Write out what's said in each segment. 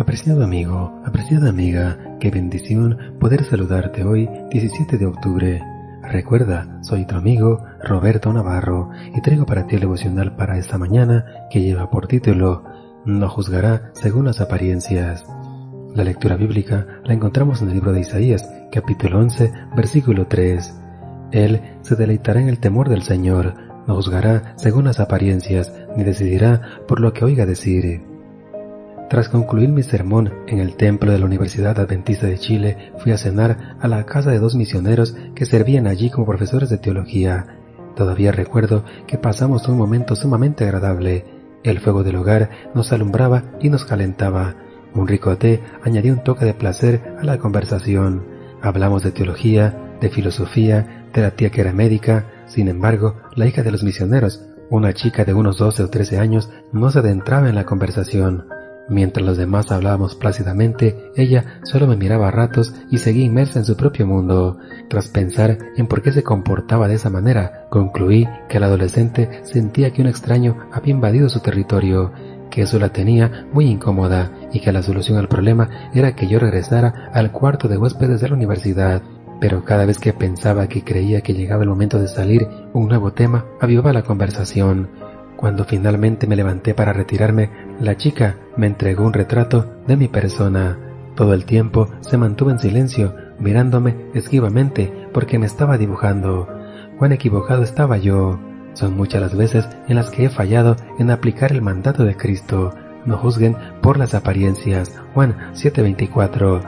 Apreciado amigo, apreciada amiga, qué bendición poder saludarte hoy 17 de octubre. Recuerda, soy tu amigo Roberto Navarro y traigo para ti el devocional para esta mañana que lleva por título No juzgará según las apariencias. La lectura bíblica la encontramos en el libro de Isaías, capítulo 11, versículo 3. Él se deleitará en el temor del Señor, no juzgará según las apariencias, ni decidirá por lo que oiga decir. Tras concluir mi sermón en el templo de la Universidad Adventista de Chile, fui a cenar a la casa de dos misioneros que servían allí como profesores de teología. Todavía recuerdo que pasamos un momento sumamente agradable. El fuego del hogar nos alumbraba y nos calentaba. Un rico té añadió un toque de placer a la conversación. Hablamos de teología, de filosofía, de la tía que era médica. Sin embargo, la hija de los misioneros, una chica de unos 12 o 13 años, no se adentraba en la conversación. Mientras los demás hablábamos plácidamente, ella solo me miraba a ratos y seguía inmersa en su propio mundo. Tras pensar en por qué se comportaba de esa manera, concluí que el adolescente sentía que un extraño había invadido su territorio, que eso la tenía muy incómoda y que la solución al problema era que yo regresara al cuarto de huéspedes de la universidad. Pero cada vez que pensaba que creía que llegaba el momento de salir, un nuevo tema avivaba la conversación. Cuando finalmente me levanté para retirarme, la chica me entregó un retrato de mi persona. Todo el tiempo se mantuvo en silencio, mirándome esquivamente porque me estaba dibujando. Cuán equivocado estaba yo. Son muchas las veces en las que he fallado en aplicar el mandato de Cristo. No juzguen por las apariencias. Juan 7:24.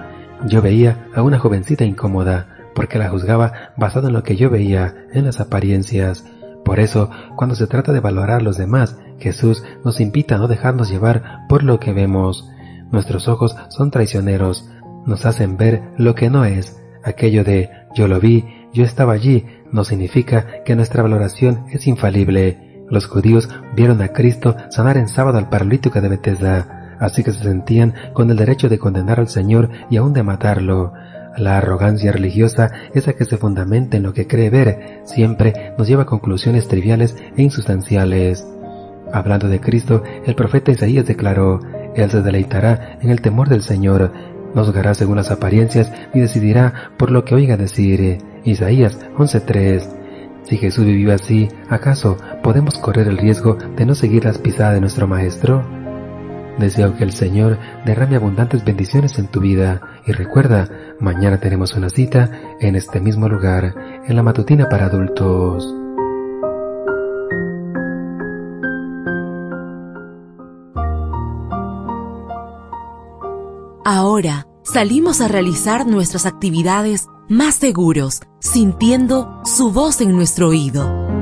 Yo veía a una jovencita incómoda, porque la juzgaba basado en lo que yo veía, en las apariencias. Por eso, cuando se trata de valorar a los demás, Jesús nos invita a no dejarnos llevar por lo que vemos. Nuestros ojos son traicioneros, nos hacen ver lo que no es. Aquello de yo lo vi, yo estaba allí, no significa que nuestra valoración es infalible. Los judíos vieron a Cristo sanar en sábado al paralítico de Bethesda, así que se sentían con el derecho de condenar al Señor y aún de matarlo. La arrogancia religiosa, esa que se fundamenta en lo que cree ver, siempre nos lleva a conclusiones triviales e insustanciales. Hablando de Cristo, el profeta Isaías declaró, Él se deleitará en el temor del Señor, no juzgará según las apariencias ni decidirá por lo que oiga decir. Isaías 11.3 Si Jesús vivió así, ¿acaso podemos correr el riesgo de no seguir las pisadas de nuestro Maestro? Deseo que el Señor derrame abundantes bendiciones en tu vida y recuerda, mañana tenemos una cita en este mismo lugar, en la matutina para adultos. Ahora salimos a realizar nuestras actividades más seguros, sintiendo su voz en nuestro oído.